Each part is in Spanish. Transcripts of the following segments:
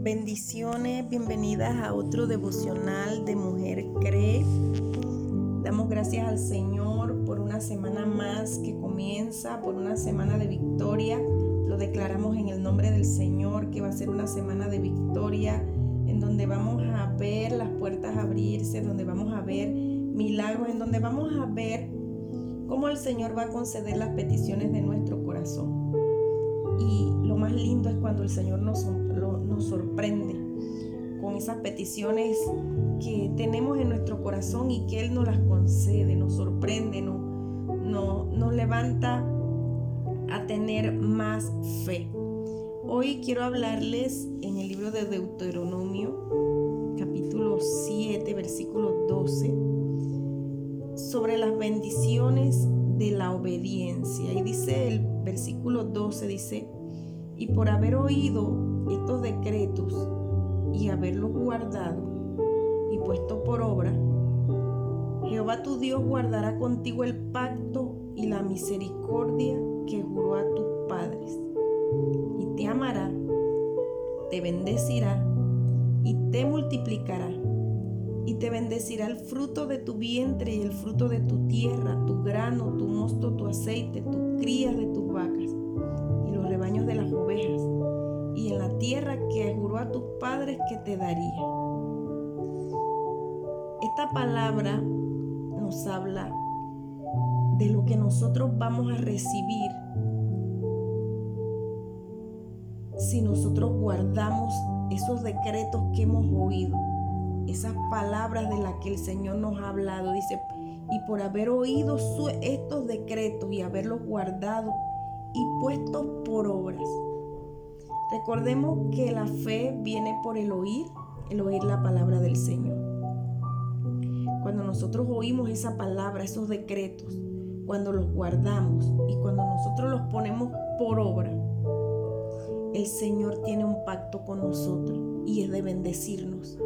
Bendiciones, bienvenidas a otro devocional de Mujer Cree. Damos gracias al Señor por una semana más que comienza, por una semana de victoria. Lo declaramos en el nombre del Señor que va a ser una semana de victoria en donde vamos a ver las puertas abrirse, donde vamos a ver milagros, en donde vamos a ver cómo el Señor va a conceder las peticiones de nuestro corazón. Lindo es cuando el Señor nos, nos sorprende con esas peticiones que tenemos en nuestro corazón y que Él nos las concede, nos sorprende, nos, nos levanta a tener más fe. Hoy quiero hablarles en el libro de Deuteronomio, capítulo 7, versículo 12, sobre las bendiciones de la obediencia. Y dice el versículo 12, dice, y por haber oído estos decretos y haberlos guardado y puesto por obra, Jehová tu Dios guardará contigo el pacto y la misericordia que juró a tus padres, y te amará, te bendecirá y te multiplicará, y te bendecirá el fruto de tu vientre y el fruto de tu tierra, tu grano, tu mosto, tu aceite, tu crías de tus vacas de las ovejas y en la tierra que juró a tus padres que te daría. Esta palabra nos habla de lo que nosotros vamos a recibir si nosotros guardamos esos decretos que hemos oído, esas palabras de las que el Señor nos ha hablado. Dice, y por haber oído estos decretos y haberlos guardado y puestos por obras. Recordemos que la fe viene por el oír, el oír la palabra del Señor. Cuando nosotros oímos esa palabra, esos decretos, cuando los guardamos y cuando nosotros los ponemos por obra, el Señor tiene un pacto con nosotros y es de bendecirnos.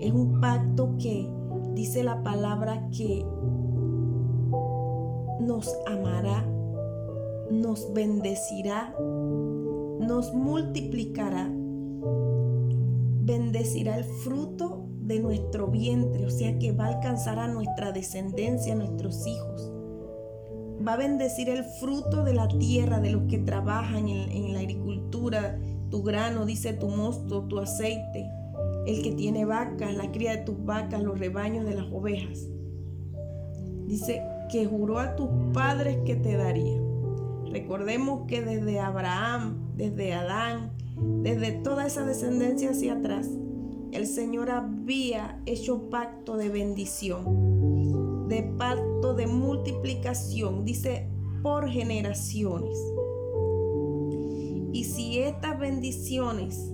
Es un pacto que dice la palabra que nos amará, nos bendecirá nos multiplicará, bendecirá el fruto de nuestro vientre, o sea que va a alcanzar a nuestra descendencia, a nuestros hijos. Va a bendecir el fruto de la tierra, de los que trabajan en, la agricultura, tu grano, dice tu mosto, tu aceite, el que tiene vacas, la cría de tus vacas, los rebaños de las ovejas. Dice que juró a tus padres que te daría. Recordemos que desde Abraham, desde Adán, desde toda esa descendencia hacia atrás, el Señor había hecho pacto de bendición, de pacto de multiplicación, dice, por generaciones. Y si estas bendiciones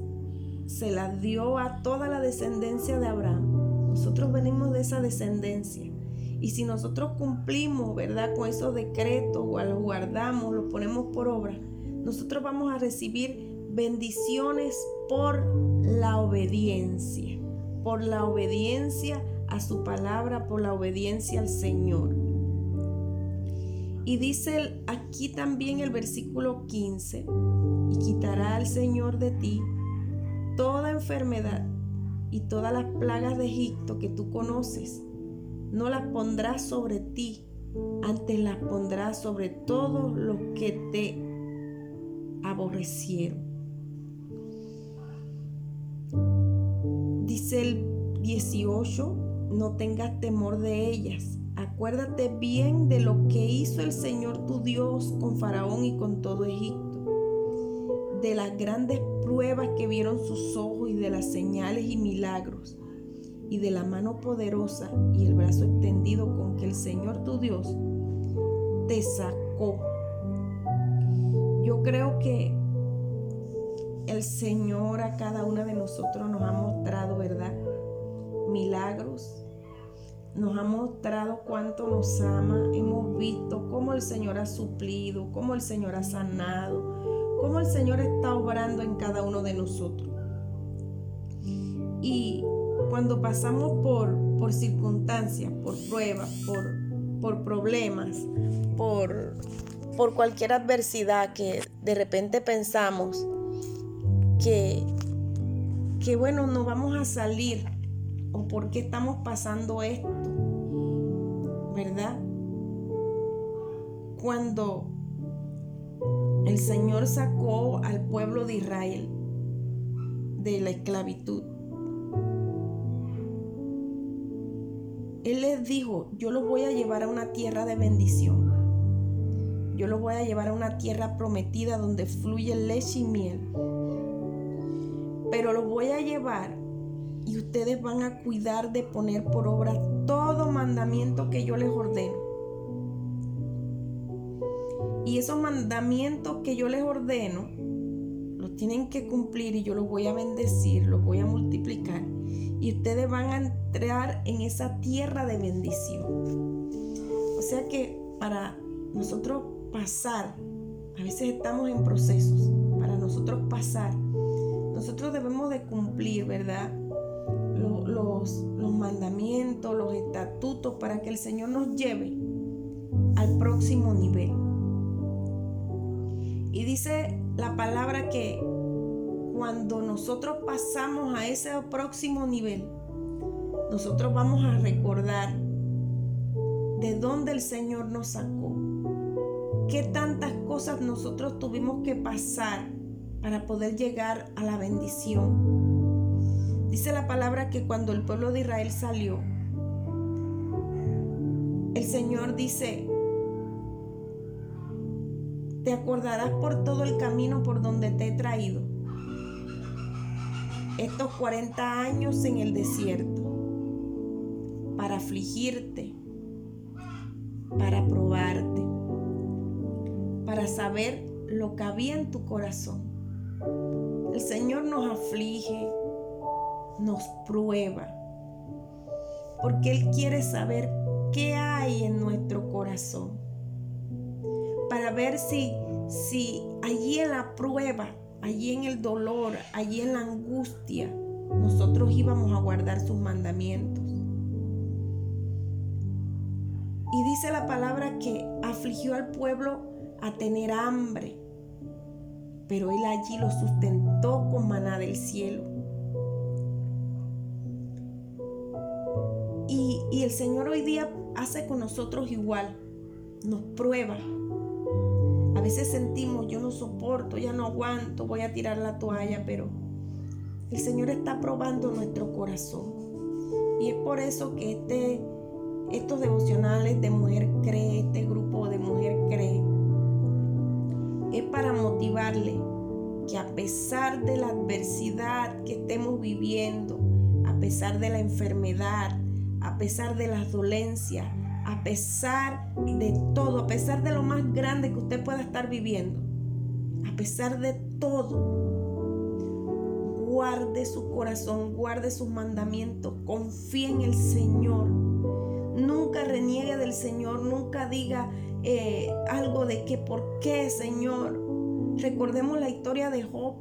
se las dio a toda la descendencia de Abraham, nosotros venimos de esa descendencia. Y si nosotros cumplimos, ¿verdad? Con esos decretos o los guardamos, los ponemos por obra, nosotros vamos a recibir bendiciones por la obediencia, por la obediencia a su palabra, por la obediencia al Señor. Y dice aquí también el versículo 15, y quitará al Señor de ti toda enfermedad y todas las plagas de Egipto que tú conoces no las pondrás sobre ti, antes las pondrás sobre todos los que te aborrecieron. Dice el 18, no tengas temor de ellas. Acuérdate bien de lo que hizo el Señor tu Dios con Faraón y con todo Egipto, de las grandes pruebas que vieron sus ojos y de las señales y milagros y de la mano poderosa y el brazo extendido con que el Señor tu Dios te sacó. Yo creo que el Señor a cada una de nosotros nos ha mostrado, ¿verdad? Milagros. Nos ha mostrado cuánto nos ama. Hemos visto cómo el Señor ha suplido, cómo el Señor ha sanado, cómo el Señor está obrando en cada uno de nosotros. Y cuando pasamos por, por circunstancias, por pruebas, por, por problemas, por, por cualquier adversidad que de repente pensamos que que bueno, no vamos a salir o por qué estamos pasando esto, ¿verdad? Cuando el Señor sacó al pueblo de Israel de la esclavitud, Él les dijo, yo los voy a llevar a una tierra de bendición. Yo los voy a llevar a una tierra prometida donde fluye leche y miel. Pero los voy a llevar y ustedes van a cuidar de poner por obra todo mandamiento que yo les ordeno. Y esos mandamientos que yo les ordeno, los tienen que cumplir y yo los voy a bendecir, los voy a multiplicar y ustedes van a entrar en esa tierra de bendición. O sea que para nosotros pasar, a veces estamos en procesos, para nosotros pasar, nosotros debemos de cumplir, ¿verdad? Los, los, mandamientos, los estatutos para que el Señor nos lleve al próximo nivel. Y dice la palabra que cuando nosotros pasamos a ese próximo nivel, nosotros vamos a recordar de dónde el Señor nos sacó, qué tantas cosas nosotros tuvimos que pasar para poder llegar a la bendición. Dice la palabra que cuando el pueblo de Israel salió, el Señor dice, te acordarás por todo el camino por donde te he traído estos 40 años en el desierto para afligirte, para probarte, para saber lo que había en tu corazón. El Señor nos aflige, nos prueba, porque Él quiere saber qué hay en nuestro corazón, para ver si, si allí en la prueba allí en el dolor, allí en la angustia, nosotros íbamos a guardar sus mandamientos. Y dice la palabra que afligió al pueblo a tener hambre, pero él allí lo sustentó con maná del cielo. Y, y el Señor hoy día hace con nosotros igual, nos prueba, a veces sentimos, yo no soporto, ya no aguanto, voy a tirar la toalla, pero el Señor está probando nuestro corazón. Y es por eso que este, estos devocionales de Mujer Cree, este grupo de Mujer Cree, es para motivarle que a pesar de la adversidad que estemos viviendo, a pesar de la enfermedad, a pesar de las dolencias, a pesar de todo, a pesar de lo más grande que usted pueda estar viviendo, a pesar de todo, guarde su corazón, guarde sus mandamientos, confíe en el Señor. Nunca reniegue del Señor, nunca diga eh, algo de que por qué, Señor. Recordemos la historia de Job.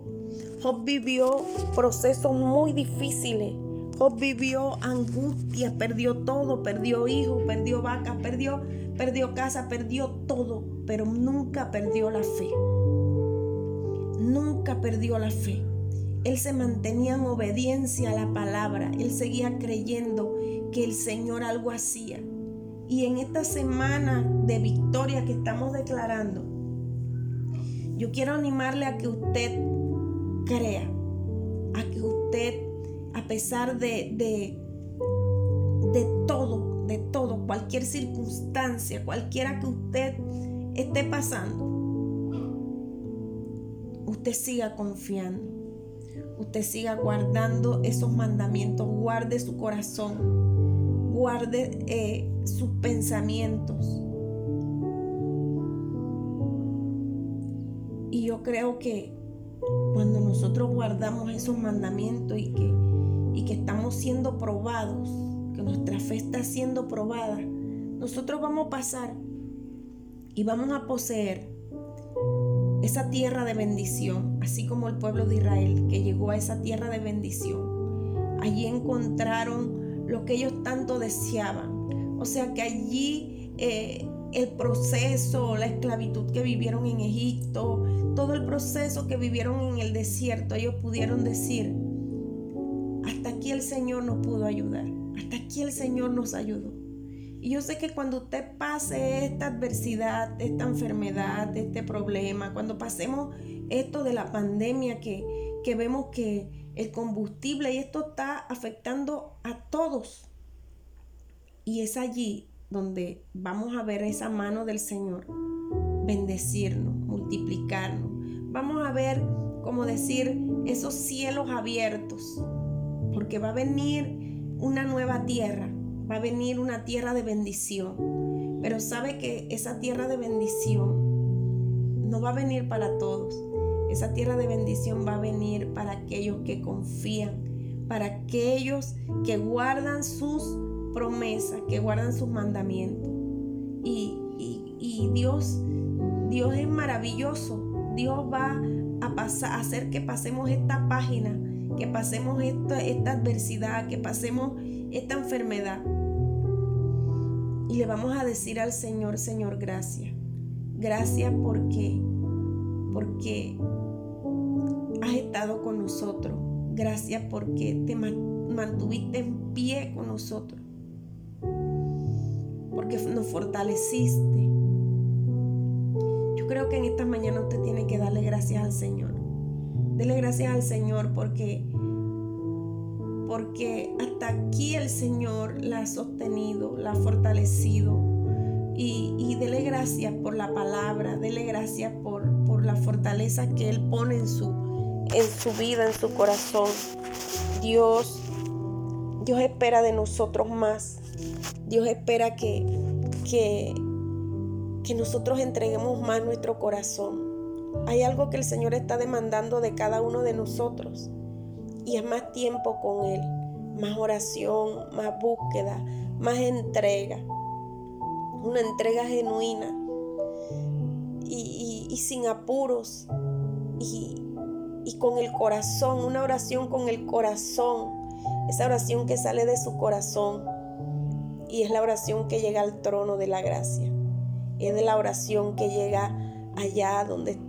Job vivió procesos muy difíciles Job vivió angustia, perdió todo, perdió hijos, perdió vacas, perdió, perdió casa, perdió todo, pero nunca perdió la fe. Nunca perdió la fe. Él se mantenía en obediencia a la palabra. Él seguía creyendo que el Señor algo hacía. Y en esta semana de victoria que estamos declarando, yo quiero animarle a que usted crea, a que usted a pesar de, de, de todo, de todo, cualquier circunstancia, cualquiera que usted esté pasando, usted siga confiando, usted siga guardando esos mandamientos, guarde su corazón, guarde eh, sus pensamientos. Y yo creo que cuando nosotros guardamos esos mandamientos y que y que estamos siendo probados, que nuestra fe está siendo probada, nosotros vamos a pasar y vamos a poseer esa tierra de bendición, así como el pueblo de Israel que llegó a esa tierra de bendición. Allí encontraron lo que ellos tanto deseaban. O sea que allí eh, el proceso, la esclavitud que vivieron en Egipto, todo el proceso que vivieron en el desierto, ellos pudieron decir, el Señor nos pudo ayudar, hasta aquí el Señor nos ayudó. Y yo sé que cuando usted pase esta adversidad, esta enfermedad, este problema, cuando pasemos esto de la pandemia que, que vemos que el combustible y esto está afectando a todos. Y es allí donde vamos a ver esa mano del Señor bendecirnos, multiplicarnos. Vamos a ver, como decir, esos cielos abiertos, porque va a venir una nueva tierra, va a venir una tierra de bendición. Pero sabe que esa tierra de bendición no va a venir para todos. Esa tierra de bendición va a venir para aquellos que confían, para aquellos que guardan sus promesas, que guardan sus mandamientos. Y, Dios, Dios es maravilloso. Dios va a, pasar, a hacer que pasemos esta página, que pasemos esta, esta adversidad, que pasemos esta enfermedad. Y le vamos a decir al Señor, Señor, gracias. Gracias porque, porque has estado con nosotros. Gracias porque te mantuviste en pie con nosotros. Porque nos fortaleciste. Yo creo que en esta mañana usted tiene que darle gracias al Señor. Dele gracias al Señor porque porque hasta aquí el Señor la ha sostenido, la ha fortalecido. Y, y dele gracias por la palabra, dele gracias por, por la fortaleza que Él pone en su, en su vida, en su corazón. Dios, Dios espera de nosotros más. Dios espera que, que, que nosotros entreguemos más nuestro corazón. Hay algo que el Señor está demandando de cada uno de nosotros y es más tiempo con Él, más oración, más búsqueda, más entrega, una entrega genuina y, sin apuros y, y con el corazón, una oración con el corazón, esa oración que sale de su corazón y es la oración que llega al trono de la gracia, es de la oración que llega allá donde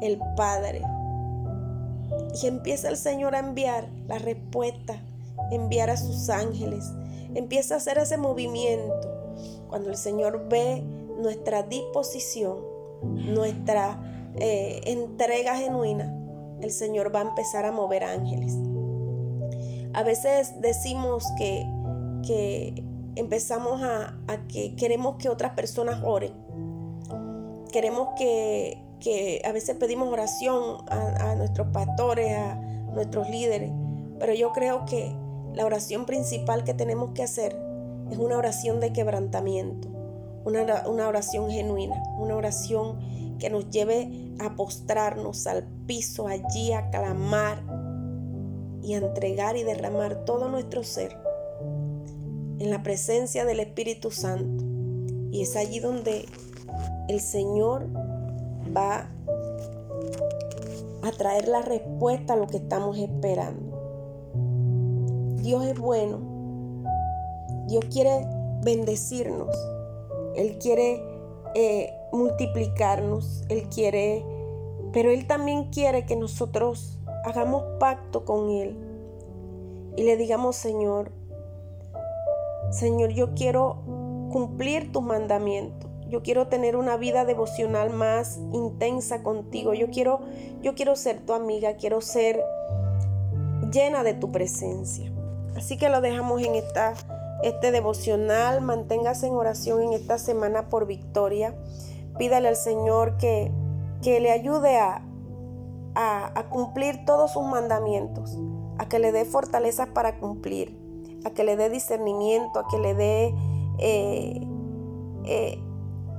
el Padre. Y empieza el Señor a enviar la respuesta, enviar a sus ángeles, empieza a hacer ese movimiento. Cuando el Señor ve nuestra disposición, nuestra eh, entrega genuina, el Señor va a empezar a mover ángeles. A veces decimos que, que empezamos a, que queremos que otras personas oren. Queremos que, que a veces pedimos oración a, nuestros pastores, a nuestros líderes, pero yo creo que la oración principal que tenemos que hacer es una oración de quebrantamiento, una, una oración genuina, una oración que nos lleve a postrarnos al piso allí, a clamar y a entregar y derramar todo nuestro ser en la presencia del Espíritu Santo. Y es allí donde el Señor va a traer la respuesta a lo que estamos esperando. Dios es bueno. Dios quiere bendecirnos. Él quiere eh, multiplicarnos, Él quiere, pero Él también quiere que nosotros hagamos pacto con Él y le digamos, Señor, Señor, yo quiero cumplir tus mandamientos. Yo quiero tener una vida devocional más intensa contigo. Yo quiero, yo quiero ser tu amiga, quiero ser llena de tu presencia. Así que lo dejamos en esta este devocional. Manténgase en oración en esta semana por victoria. Pídale al Señor que, que le ayude a, a, cumplir todos sus mandamientos, a que le dé fortaleza para cumplir, a que le dé discernimiento, a que le dé... Eh, eh,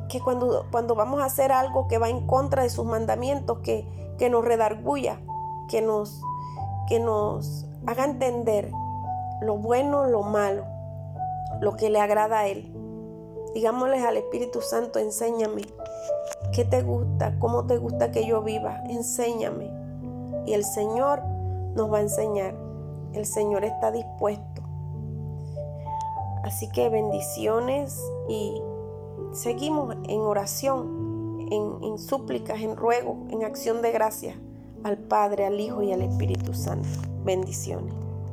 que cuando, cuando vamos a hacer algo que va en contra de sus mandamientos, que, que nos redarguya, que nos, que nos haga entender lo bueno, lo malo, lo que le agrada a Él. Digámosles al Espíritu Santo, enséñame qué te gusta, cómo te gusta que yo viva, enséñame. Y el Señor nos va a enseñar. El Señor está dispuesto. Así que bendiciones y seguimos en oración, en, súplicas, en ruego, en acción de gracia al Padre, al Hijo y al Espíritu Santo. Bendiciones.